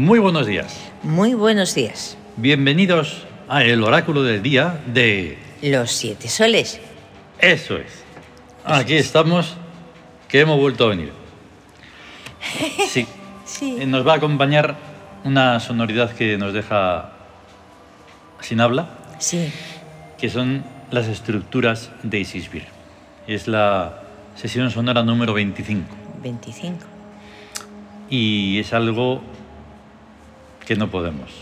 Muy buenos días. Muy buenos días. Bienvenidos a el oráculo del día de... Los siete soles. Eso es. Aquí estamos, que hemos vuelto a venir. Sí. Sí. Eh, Nos va a acompañar una sonoridad que nos deja sin habla, Sí. que son las estructuras de Isisbir. Es la sesión sonora número 25. 25. Y es algo que no podemos.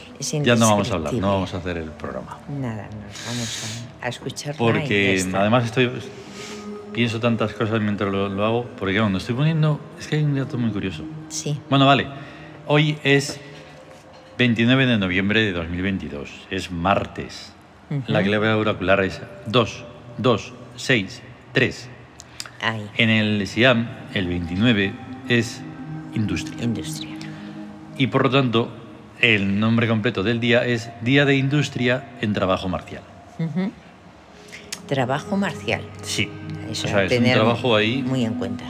Ya no vamos a hablar, no vamos a hacer el programa. Nada, nos vamos a, a escuchar. Porque además estoy pienso tantas cosas mientras lo, lo hago, porque cuando estoy poniendo, es que hay un dato muy curioso. Sí. Bueno, vale, hoy es 29 de noviembre de 2022, es martes. La Ujú. clave oracular es 2, 2, 6, 3. Ahí. En el Siam, el 29 es industria. Industria. Y por lo tanto, el nombre completo del día es Día de Industria en Trabajo Marcial. Trabajo marcial. Sí. Eso o sea, es un tener trabajo ahí... Muy en cuenta.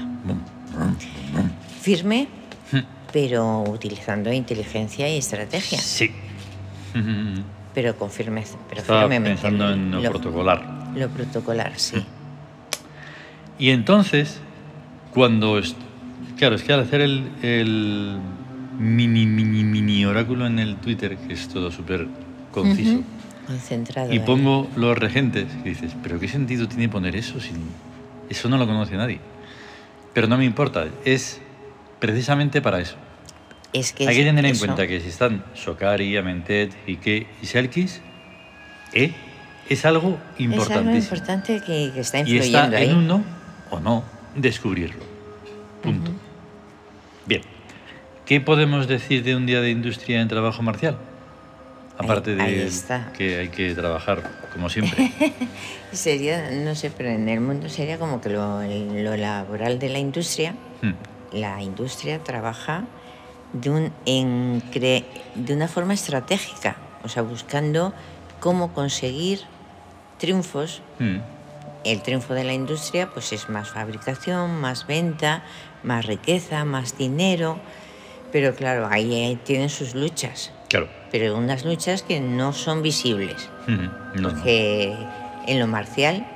Firme, pero utilizando inteligencia y estrategia. Sí. Pero con firmeza. Pero Estaba firmemente. pensando en lo, protocolar. Lo protocolar, sí. Y entonces, cuando... Claro, es que al hacer el, el mini, mini, mini oráculo en el Twitter, que es todo súper conciso. Concentrado. y ahí. pongo los regentes, y dices, pero ¿qué sentido tiene poner eso? Si eso no lo conoce nadie. Pero no me importa, es precisamente para eso. Es que Hay que tener en eso- cuenta que si están Sokari, Amentet, Ike y Selkis, ¿eh? es algo Es algo importante que, que está y influyendo ahí. en uno o no descubrirlo. Punto. ¿Qué podemos decir de un día de industria en trabajo marcial? Ahí- Aparte de está. que hay que trabajar como siempre. Sería, no sé, pero en el mundo sería como que lo, lo laboral de la industria, Hmm. la industria trabaja de, un, en de una forma estratégica, o sea, buscando cómo conseguir triunfos. Hmm. El triunfo de la industria pues es más fabricación, más venta, más riqueza, más dinero, pero claro, ahí eh, tienen sus luchas, Claro. pero unas luchas que no son visibles. Hmm. No, no. que en lo marcial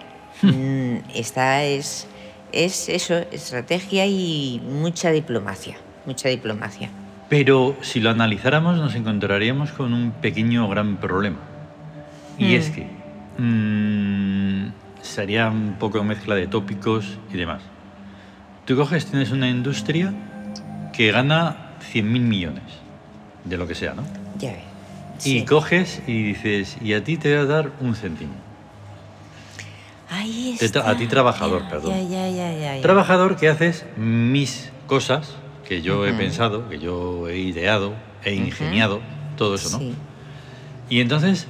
mm, está es, es eso, estrategia y mucha diplomacia, mucha diplomacia. Pero si lo analizáramos nos encontraríamos con un pequeño gran problema. Y Mm. es que mm, sería un poco mezcla de tópicos y demás. Tú coges, tienes una industria que gana 100.000 millones, de lo que sea, ¿no? Ya ves. Y coges y dices, y a ti te voy a dar un céntimo. Ahí tra- a está. ti trabajador, Ya, perdón. Ya, ya, ya, ya, ya. Trabajador que haces mis cosas que yo he pensado, que yo he ideado, he ingeniado, todo eso, ¿no? Sí. Y entonces,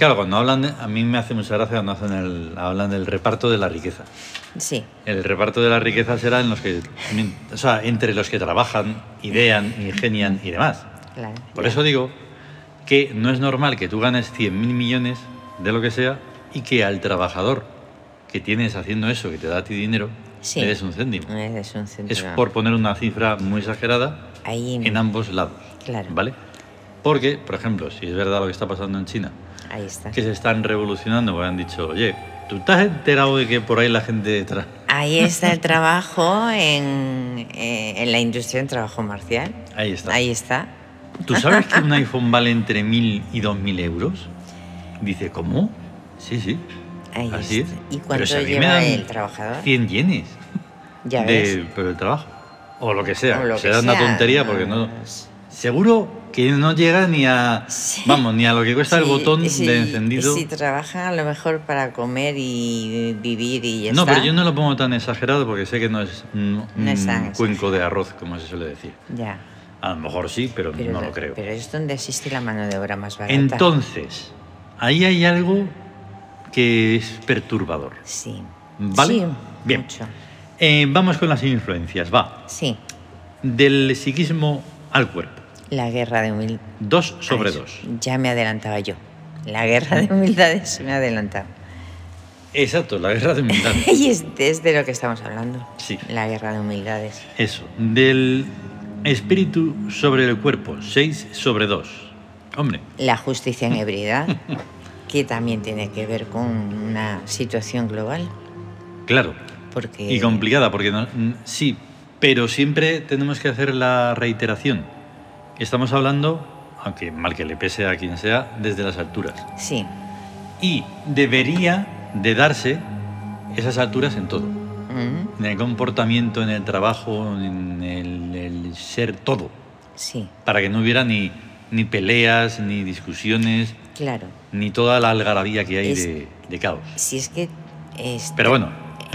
claro, cuando hablan, de- a mí me hace mucha gracia cuando hacen el, hablan del reparto de la riqueza. Sí. El reparto de la riqueza será en los que, o sea, entre los que trabajan, idean, ingenian y demás. Claro. Por eso digo que no es normal que tú ganes 100.000 millones de lo que sea y que al trabajador que tienes haciendo eso, que te da a ti dinero, Sí. le des un céntimo. Es un centro. Es por poner una cifra muy exagerada Ahí, en ambos lados. Claro. ¿Vale? Porque, por ejemplo, si es verdad lo que está pasando en China, ahí está. que se están revolucionando, porque han dicho, oye, ¿tú estás enterado de que por ahí la gente... tra- Ahí está el trabajo en, eh, en la industria en trabajo marcial. Ahí está. Ahí está. ¿Tú sabes que un iPhone vale entre 1.000 y 2.000 euros? Dice, ¿cómo? Sí, sí. Ahí Así está. es. ¿Y Pero cuánto si lleva dan el trabajador? 100 yenes Ya de, ves. por el trabajo. O lo que sea. O lo Será que una sea, tontería porque no... s- Seguro que no llega ni a... Sí. Vamos, ni a lo que cuesta el botón sí, de encendido. Si trabajan a lo mejor para comer y vivir y ya No, está. pero yo no lo pongo tan exagerado porque sé que no es un, No cuenco de arroz, como se suele decir. Ya. A lo mejor sí, pero, Pero, no lo creo. pero es donde existe la mano de obra más barata. Entonces, ahí hay algo que es perturbador. Sí. ¿Vale? Sí, Bien. mucho. Eh, vamos con las influencias, va. Sí. Del psiquismo al cuerpo. La guerra de humildad. Dos sobre dos. Ya me adelantaba yo. La guerra de humildades me ha adelantado. Exacto, la guerra de humildades. Y es, es de lo que estamos hablando. Sí. La guerra de humildades. Eso. Del Espíritu sobre el cuerpo, 6 sobre 2. Hombre, La justicia en ebriedad, que también tiene que ver con una situación global. claro. Porque Y complicada, porque no- sí, pero siempre tenemos que hacer la reiteración. Estamos hablando, aunque mal que le pese a quien sea, desde las alturas. Sí, Y debería de darse esas alturas en todo. mm, En el comportamiento, en el trabajo, en el, el ser todo. sí, Para que no hubiera ni, ni peleas, ni discusiones, claro. ni toda la algarabía que hay Es- de, de caos. Si es que es, Pero bueno,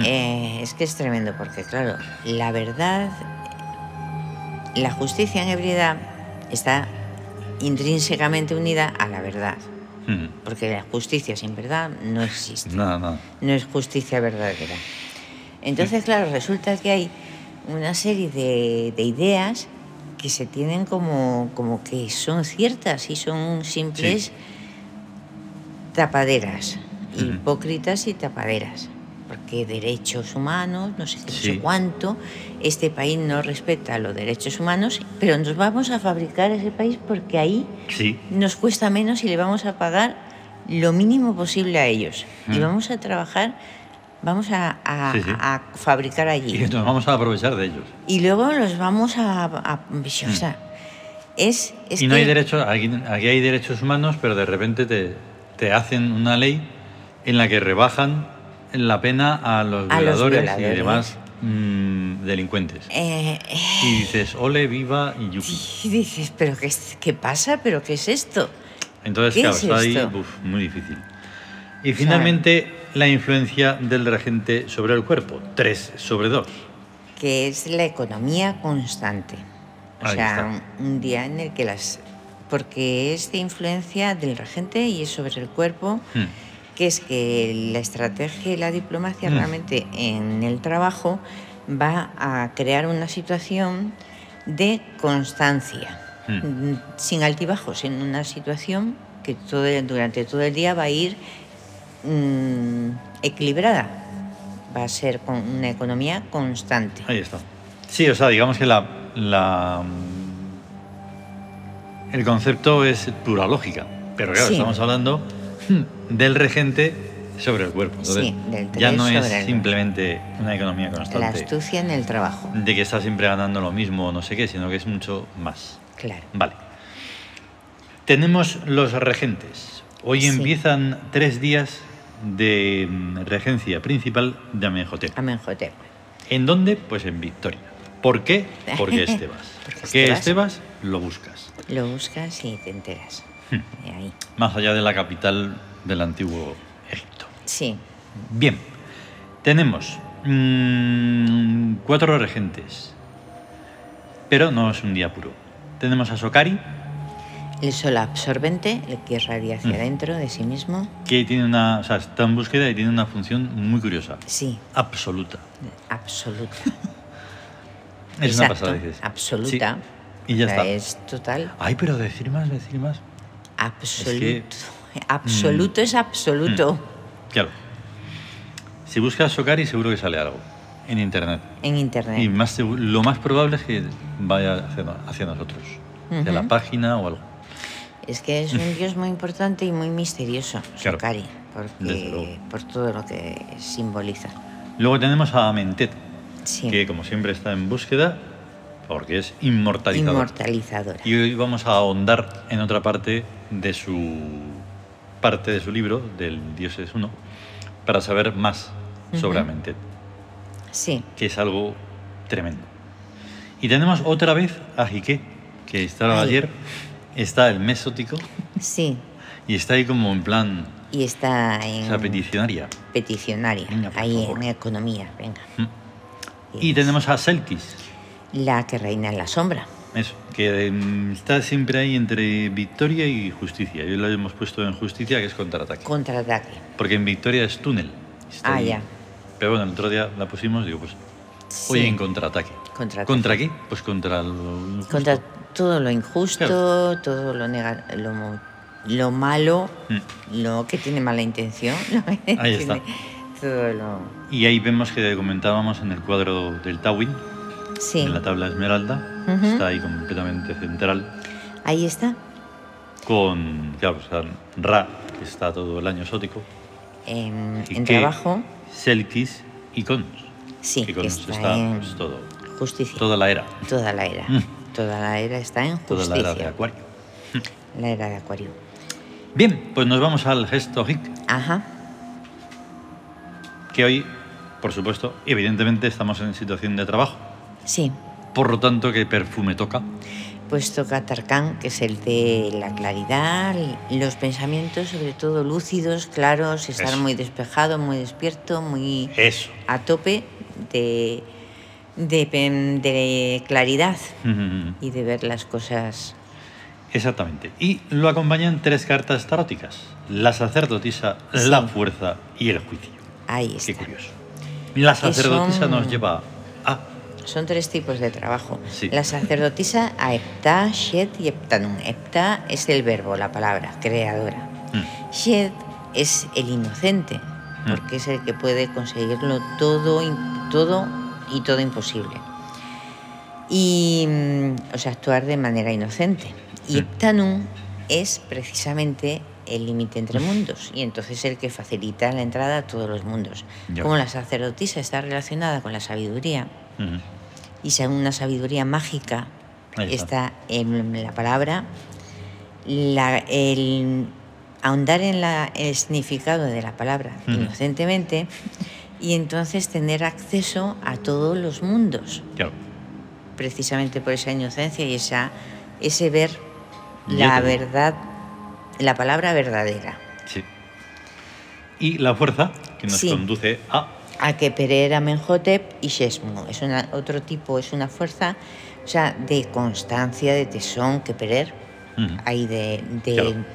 eh, es que es tremendo porque claro, la verdad, la justicia en ebriedad está intrínsecamente unida a la verdad, mm, porque la justicia sin verdad no existe. nada, nada. no es justicia verdadera. Entonces, claro, resulta que hay una serie de, de ideas que se tienen como, como que son ciertas y son simples Sí. tapaderas, hipócritas y tapaderas. Porque derechos humanos, no sé qué, no sé cuánto, este país no respeta los derechos humanos, pero nos vamos a fabricar ese país porque ahí Sí, nos cuesta menos y le vamos a pagar lo mínimo posible a ellos. Y Mm. vamos a trabajar, vamos a, a- Sí, sí. a fabricar y allí. nos vamos a aprovechar de ellos. Y luego los vamos a... a- o sea, es, es Mm. y no que- hay derecho, aquí, aquí hay derechos humanos, pero de repente te, te hacen una ley en la que rebajan la pena a los A los violadores, y demás mm, delincuentes. eh, eh, Y dices, ole, viva y yupi. y dices, ¿pero qué, qué pasa? ¿Pero qué es esto? Entonces, ¿Qué claro, es está ahí uf, muy difícil. Y finalmente, la influencia del regente sobre el cuerpo, 3 sobre 2. que es la economía constante. O Ahí sea, está. un día en el que las... Porque es de influencia del regente y es sobre el cuerpo, Hmm. Que es que la estrategia y la diplomacia Mm. realmente en el trabajo va a crear una situación de constancia, Mm. sin altibajos, en una situación que todo durante todo el día va a ir mm, equilibrada, va a ser con una economía constante. Ahí está. Sí, o sea, digamos que la, la, el concepto es pura lógica, pero claro, Sí. estamos hablando del regente sobre el cuerpo. Entonces, Sí, del ya no es el- simplemente una economía La constante astucia en el trabajo, de que está siempre ganando lo mismo o no sé qué, sino que es mucho más. claro. Vale. Tenemos los regentes. Hoy Sí. empiezan tres días de mm, regencia principal de Amenhotep. Amenhotep. ¿En dónde? Pues en Victoria. ¿Por qué? Porque Estebas. Porque ¿Qué Estebas. Estebas? Lo buscas. Lo buscas y te enteras. Hmm. Ahí. Más allá de la capital del antiguo Egipto. Sí, Bien. Tenemos mm, cuatro regentes. Pero no es un día puro. Tenemos a Sokari, el sol absorbente, el que irradia hacia Mm. adentro de sí mismo. que tiene una. O sea, está en búsqueda y tiene una función muy curiosa. Sí, Absoluta. absoluta. Es una Exacto, pasada, dices. Absoluta. Sí, Y ya O sea, está. Es total. Ay, pero decir más, decir más. Absoluto. Absoluto es absoluto. Claro. Si buscas Sokari, seguro que sale algo en internet. En internet. Y más, lo más probable es que vaya hacia, hacia nosotros. De la página o algo. Es que es un dios muy importante y muy misterioso, Claro. Luego. porque, por todo lo que simboliza. Luego tenemos a Amentet, Sí. que como siempre está en búsqueda porque es inmortalizador. Inmortalizadora. Y hoy vamos a ahondar en otra parte de su parte de su libro, del Dios es uno, para saber más sobre Ujú. Amentet, Sí, que es algo tremendo. Y tenemos otra vez a Jiqué, que estaba Ay. ayer, está el mesótico sí. y está ahí como en plan, Y está en esa peticionaria. peticionaria, Venga, ahí favor. en economía, venga. Mm. Y Es tenemos a Selkis, La que reina en la sombra. Eso, que mm, está siempre ahí entre victoria y justicia. Hoy lo hemos puesto en justicia, que es contraataque. Contraataque. Porque en Victoria es túnel. Está Ah, ahí. ya. Pero bueno, el otro día la pusimos, digo, pues hoy Sí. en contraataque. Contraataque. ¿Contra qué? Pues contra lo injusto. Contra todo lo injusto, todo lo, nega- lo, lo malo, Mm. lo que tiene mala intención. Ahí está. tiene Todo lo... Y ahí vemos que comentábamos en el cuadro del Tawin Sí. en la tabla esmeralda, está ahí completamente central, Ahí está. con, claro, o sea, Ra, que está todo el año exótico, En, y en que trabajo, Selkis y Cons. sí, que Cons está, está en pues, todo, justicia. toda la era, Toda la era. Mm. Toda la era está en toda justicia. la era de Acuario. La era de Acuario. Bien, pues nos vamos al gesto hic, Ajá. que hoy, por supuesto, evidentemente estamos en situación de trabajo. Sí. Por lo tanto, ¿qué perfume toca? Pues toca Tarkan, que es el de la claridad, los pensamientos, sobre todo lúcidos, claros, estar Eso. muy despejado, muy despierto, muy Eso. a tope de, de, claridad y de ver las cosas. Exactamente. Y lo acompañan tres cartas taróticas. La sacerdotisa, Sí. la fuerza y el juicio. Ahí Qué está. curioso. La sacerdotisa son- nos lleva a... Son tres tipos de trabajo. Sí. La sacerdotisa a Epta, Shed y Eptanum. Epta es el verbo, la palabra, creadora. Mm, Shed es el inocente, Mm. porque es el que puede conseguirlo todo, todo y todo imposible. Y, mm, o sea, actuar de manera inocente. Y Mm. Eptanum es precisamente el límite entre mundos y entonces el que facilita la entrada a todos los mundos. Como la sacerdotisa está relacionada con la sabiduría. Y según una sabiduría mágica está. está en la palabra, la- el ahondar en la- el significado de la palabra inocentemente y entonces tener acceso a todos los mundos, Claro. precisamente por esa inocencia y esa, ese ver la verdad, la palabra verdadera. Sí. Y la fuerza que nos Sí. conduce a... a que Pereira Menhotep y Shesmu. Es una, otro tipo, es una fuerza, o sea, de constancia, de tesón, que Perer, ahí de, de, Claro.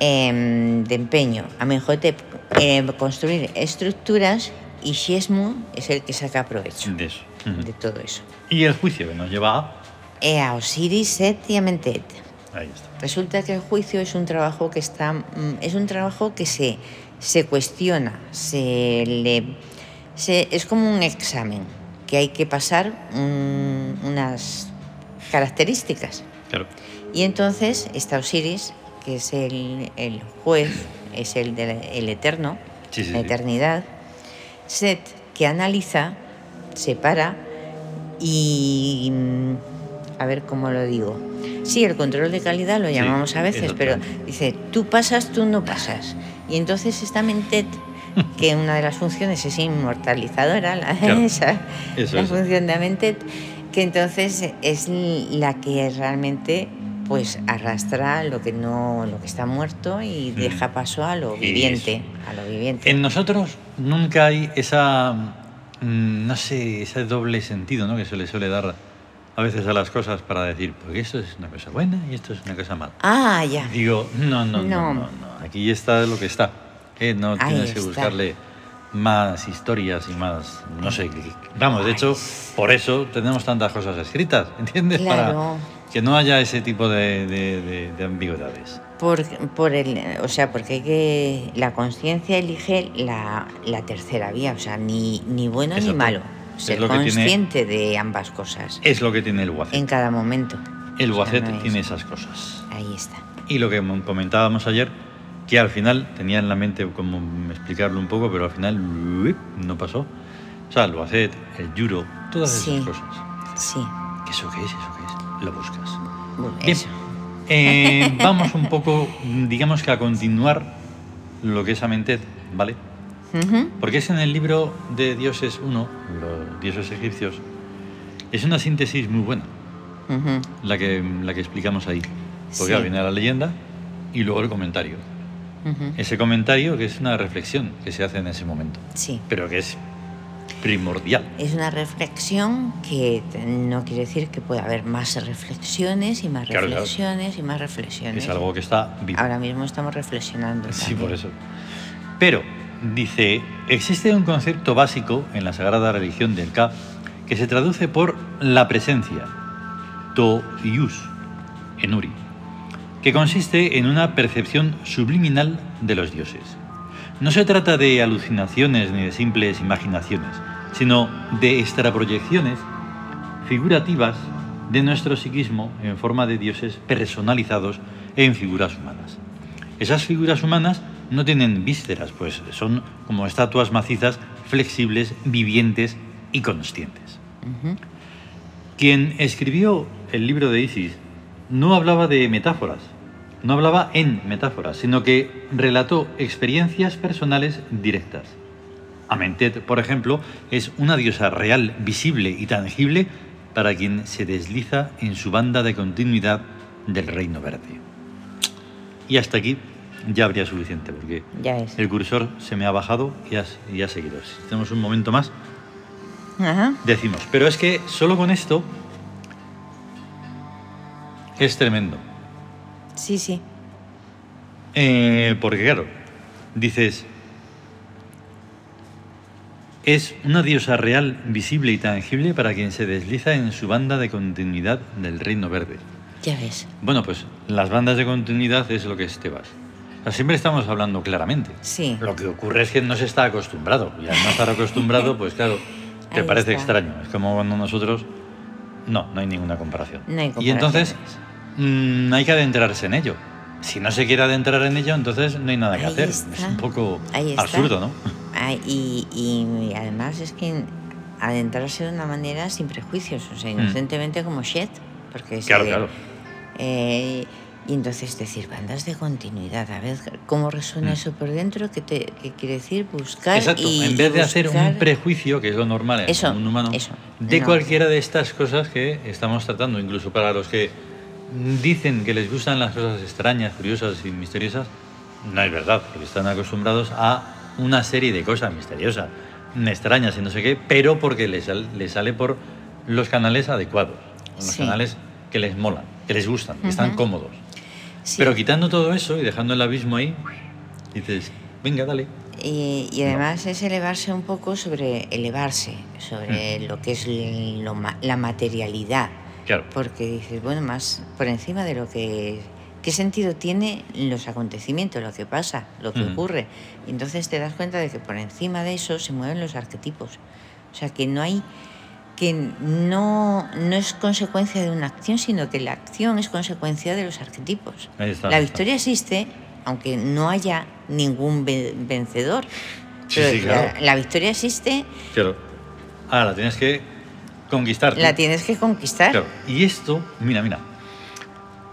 em, de empeño. Amenhotep em, construir estructuras y Shesmu es el que saca provecho de eso. De todo eso. Y el juicio que nos lleva a... E a Osiris, Set y Amentet. Ahí está. Resulta que el juicio es un trabajo que está mm, es un trabajo que se, se cuestiona, se le se- es como un examen que hay que pasar unas características. Claro. Y entonces está Osiris, que es el, el juez, es el del el eterno, Sí, sí, la eternidad. Set, que analiza, separa y... A ver cómo lo digo. Sí, el control de calidad lo Sí, llamamos a veces, pero dice, tú pasas, tú no pasas. Y entonces esta Mentet, que una de las funciones es inmortalizadora, la, Claro, esa, eso la es. función de Mentet, que entonces es la que realmente pues arrastra lo que no lo que está muerto y Mm. deja paso a lo Eso. viviente a lo viviente En nosotros nunca hay esa, mm, no sé, ese doble sentido ¿no? que se le suele dar a veces a las cosas para decir, porque esto es una cosa buena y esto es una cosa mala. ah ya Digo, no, no, no, no, No. no, aquí está lo que está. ¿eh? No Ahí tienes que está. buscarle más historias y más, no sé. Vamos, de hecho, por eso tenemos tantas cosas escritas, ¿entiendes? Claro. Para que no haya ese tipo de, de- de- de ambigüedades. por, por el o sea porque hay que la conciencia elige la, la tercera vía o sea ni, ni bueno ni malo ser lo que tiene- consciente de ambas cosas Es lo que tiene el Wacet. en cada momento El O sea, Wacet no es- tiene esas cosas. ahí está Y lo que comentábamos ayer, que al final tenía en la mente como explicarlo un poco, pero al final uip, no pasó. O sea, el Wacet, el Yuro, todas esas Sí. cosas. sí ¿Qué ¿Eso qué es? ¿Eso qué es? Lo buscas. bueno, Bien. eso. Eh, vamos un poco, digamos que a continuar lo que es Amentet, ¿vale? Porque es en el libro de Dioses 1, los dioses egipcios, es una síntesis muy buena, Ujú. la que, la que explicamos ahí. Porque Sí. viene la leyenda y luego el comentario. Ujú. Ese comentario que es una reflexión que se hace en ese momento, sí pero que es primordial. Es una reflexión que no quiere decir que pueda haber más reflexiones y más Claro, claro. reflexiones y más reflexiones. Es algo que está vivo. Ahora mismo estamos reflexionando. Sí, también. por eso. Pero, dice, existe un concepto básico en la sagrada religión del Ka que se traduce por la presencia, to yus, en Uri, que consiste en una percepción subliminal de los dioses. No se trata de alucinaciones ni de simples imaginaciones, sino de extraproyecciones figurativas de nuestro psiquismo en forma de dioses personalizados en figuras humanas. Esas figuras humanas no tienen vísceras, pues son como estatuas macizas, flexibles, vivientes y conscientes. Quien escribió el libro de Isis no hablaba de metáforas, no hablaba en metáforas, sino que relató experiencias personales directas. Amentet, por ejemplo, es una diosa real, visible y tangible para quien se desliza en su banda de continuidad del Reino Verde. Y hasta aquí ya habría suficiente, porque Ya es. el cursor se me ha bajado y ha, y ha seguido. Si tenemos un momento más, Ajá. decimos. Pero es que solo con esto es tremendo. Sí, sí. Eh, porque claro, dices, es una diosa real, visible y tangible para quien se desliza en su banda de continuidad del Reino Verde. Ya ves. Bueno, pues las bandas de continuidad es lo que es Tebas. Siempre estamos hablando claramente. Sí. Lo que ocurre es que no se está acostumbrado. Y al no estar acostumbrado, pues claro, te Ahí parece está. extraño. Es como cuando nosotros... No, no hay ninguna comparación. No hay y entonces comparaciones. mm, hay que adentrarse en ello. Si no se quiere adentrar en ello, entonces no hay nada que Ahí hacer. está. Es un poco absurdo, ¿no? Ah, y, y además es que adentrarse de una manera sin prejuicios, o sea, inocentemente como Shed, porque Mm. Claro, claro. eh, y entonces decir bandas de continuidad, a ver cómo resuena Mm. eso por dentro, qué, te, qué quiere decir buscar Exacto. y en vez de hacer un prejuicio, que es lo normal en Eso, un humano, eso, de no. cualquiera de estas cosas que estamos tratando, incluso para los que dicen que les gustan las cosas extrañas, curiosas y misteriosas, no es verdad, porque están acostumbrados a una serie de cosas misteriosas, extrañas y no sé qué, pero porque les, les sale por los canales adecuados, los Sí. canales que les molan, que les gustan, que están cómodos. Sí. Pero quitando todo eso y dejando el abismo ahí, dices, venga, dale. Y, y además es elevarse un poco sobre elevarse, sobre Mm. lo que es lo la materialidad. Claro. Porque dices, bueno, más por encima de lo que... ¿Qué sentido tiene los acontecimientos, lo que pasa, lo que Mm. ocurre? Y entonces te das cuenta de que por encima de eso se mueven los arquetipos. O sea, que no hay... que no, no es consecuencia de una acción, sino que la acción es consecuencia de los arquetipos. Está, la victoria existe, aunque no haya ningún ve- vencedor. Sí, Pero sí, claro. la, la victoria existe, Claro. Ahora tienes que conquistar. tú. la tienes que conquistar. Claro. Y esto, mira, mira.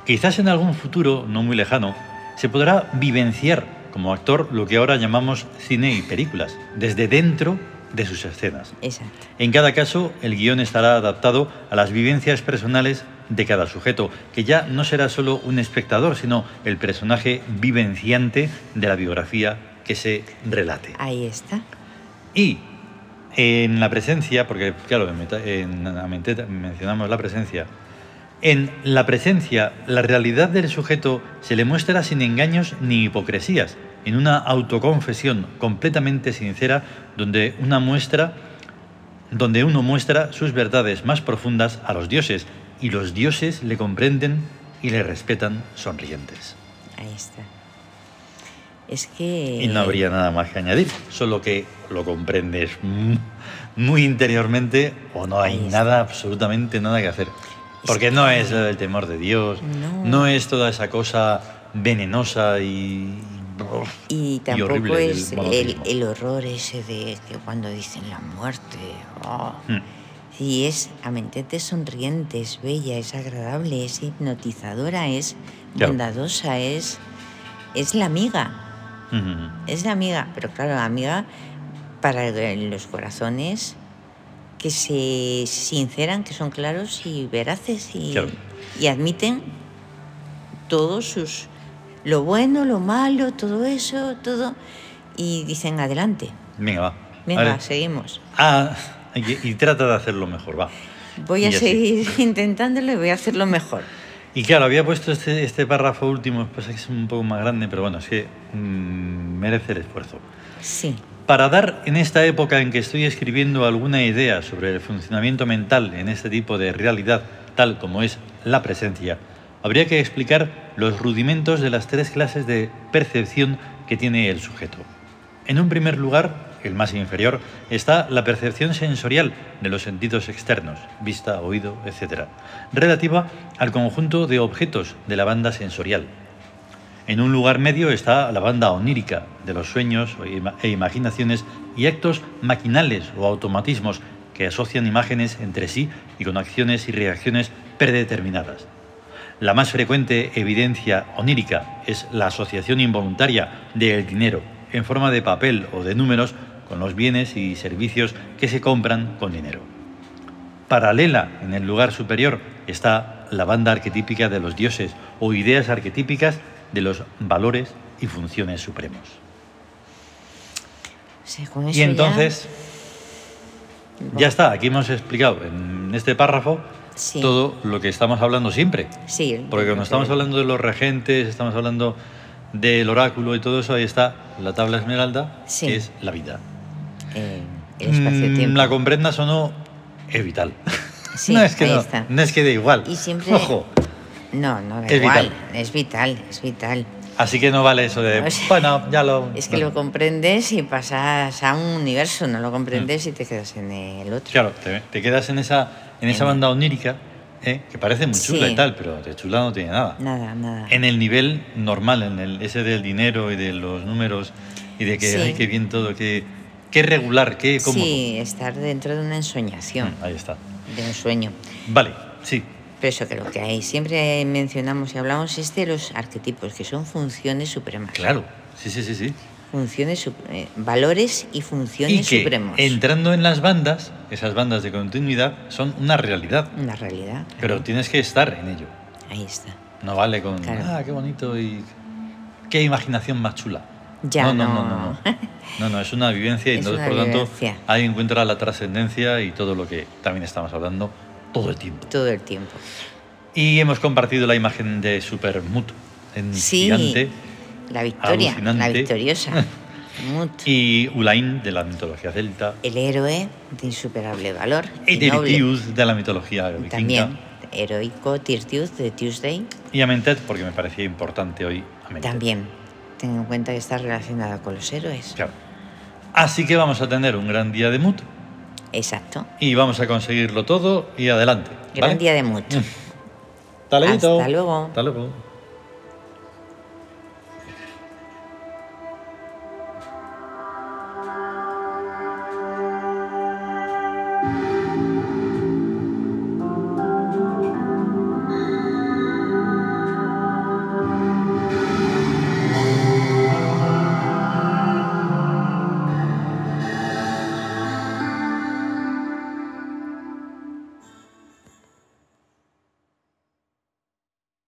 Quizás en algún futuro, no muy lejano, se podrá vivenciar como actor lo que ahora llamamos cine y películas, desde dentro de sus escenas. Exacto. En cada caso, el guion estará adaptado a las vivencias personales de cada sujeto, que ya no será solo un espectador, sino el personaje vivenciante de la biografía que se relate. Ahí está. Y en la presencia, porque claro, en, en mencionamos la presencia, en la presencia la realidad del sujeto se le muestra sin engaños ni hipocresías, en una autoconfesión completamente sincera donde una muestra donde uno muestra sus verdades más profundas a los dioses y los dioses le comprenden y le respetan sonrientes. Ahí está. Es que... Y no habría nada más que añadir, solo que lo comprendes mu- muy interiormente o no hay nada, absolutamente nada que hacer. Porque no es el temor de Dios, No. no es toda esa cosa venenosa y... Y tampoco es el, el horror ese de que cuando dicen la muerte. oh. Mm, Y es Amentet es sonriente, es bella, es agradable, es hipnotizadora, es Claro. bondadosa, es, es la amiga. mm, Es la amiga, pero claro, la amiga para los corazones que se sinceran, que son claros y veraces y, Claro. y admiten todos sus lo bueno, lo malo, todo eso, todo y dicen adelante. Venga, va. Venga, Vale. seguimos. Ah, y, y trata de hacerlo mejor, va. Voy a así. seguir intentándolo y voy a hacerlo mejor. Y claro, había puesto este, este párrafo último, pues es un poco más grande, pero bueno, es que mm, merece el esfuerzo. Sí, Para dar en esta época en que estoy escribiendo alguna idea sobre el funcionamiento mental en este tipo de realidad, tal como es la presencia, habría que explicar los rudimentos de las tres clases de percepción que tiene el sujeto. En un primer lugar, el más inferior, está la percepción sensorial de los sentidos externos, vista, oído, etc., relativa al conjunto de objetos de la banda sensorial. En un lugar medio está la banda onírica, de los sueños e imaginaciones y actos maquinales o automatismos que asocian imágenes entre sí y con acciones y reacciones predeterminadas. La más frecuente evidencia onírica es la asociación involuntaria del dinero en forma de papel o de números con los bienes y servicios que se compran con dinero. Paralela en el lugar superior está la banda arquetípica de los dioses o ideas arquetípicas de los valores y funciones supremos. Y ya- entonces, ya está, aquí hemos explicado en este párrafo Sí. todo lo que estamos hablando siempre. Sí, Porque cuando estamos hablando de los regentes, estamos hablando del oráculo y todo eso, ahí está la tabla esmeralda, Sí. que es la vida. eh, el espacio-tiempo. Mm, La comprendas o no, es vital. Sí, no es que ahí no, está. no es que dé igual. Y siempre- Ojo, No, no da Es igual. vital. Es vital, es vital. así que no vale eso de, O sea, bueno, ya lo... Es que no. lo comprendes y pasas a un universo, no lo comprendes y te quedas en el otro. Mm. Claro, te, te quedas en esa, en esa banda onírica, ¿eh? que parece muy chula Sí. y tal, pero de chula no tiene nada. Nada, nada. En el nivel normal, en el ese del dinero y de los números y de que, Sí. ay, qué bien todo, qué, qué regular, qué cómodo. Sí, estar dentro de una ensoñación, Mm, ahí está. de un sueño. Vale, sí. Pero eso que lo que hay, siempre mencionamos y hablamos es de los arquetipos, que son funciones supremas. Claro, sí, sí, sí, sí. Funciones, eh, valores y Y funciones que supremos. entrando en las bandas, esas bandas de continuidad, son una realidad. Una realidad. Pero tienes que estar en ello. Ahí está. No vale con, Claro. ah, qué bonito y qué imaginación más chula. Ya no, no, no, no. no, no. No, no, es una vivencia y Es entonces, por lo tanto, ahí encuentra la trascendencia y todo lo que también estamos hablando todo el tiempo. Todo el tiempo. Y hemos compartido la imagen de Supermut en Sí, gigante la victoria, la victoriosa. Mut, y Ulain de la mitología celta el héroe de insuperable valor. y. Tiritius de la mitología vikinga También, heroico Tirtius de Tuesday. y Amentet porque me parecía importante hoy Amentet. También. Ten en cuenta que está relacionada con los héroes. Claro. Así que vamos a tener un gran día de Mut Exacto. y vamos a conseguirlo todo y adelante. Gran ¿vale? día de luego. Hasta luego. Hasta luego.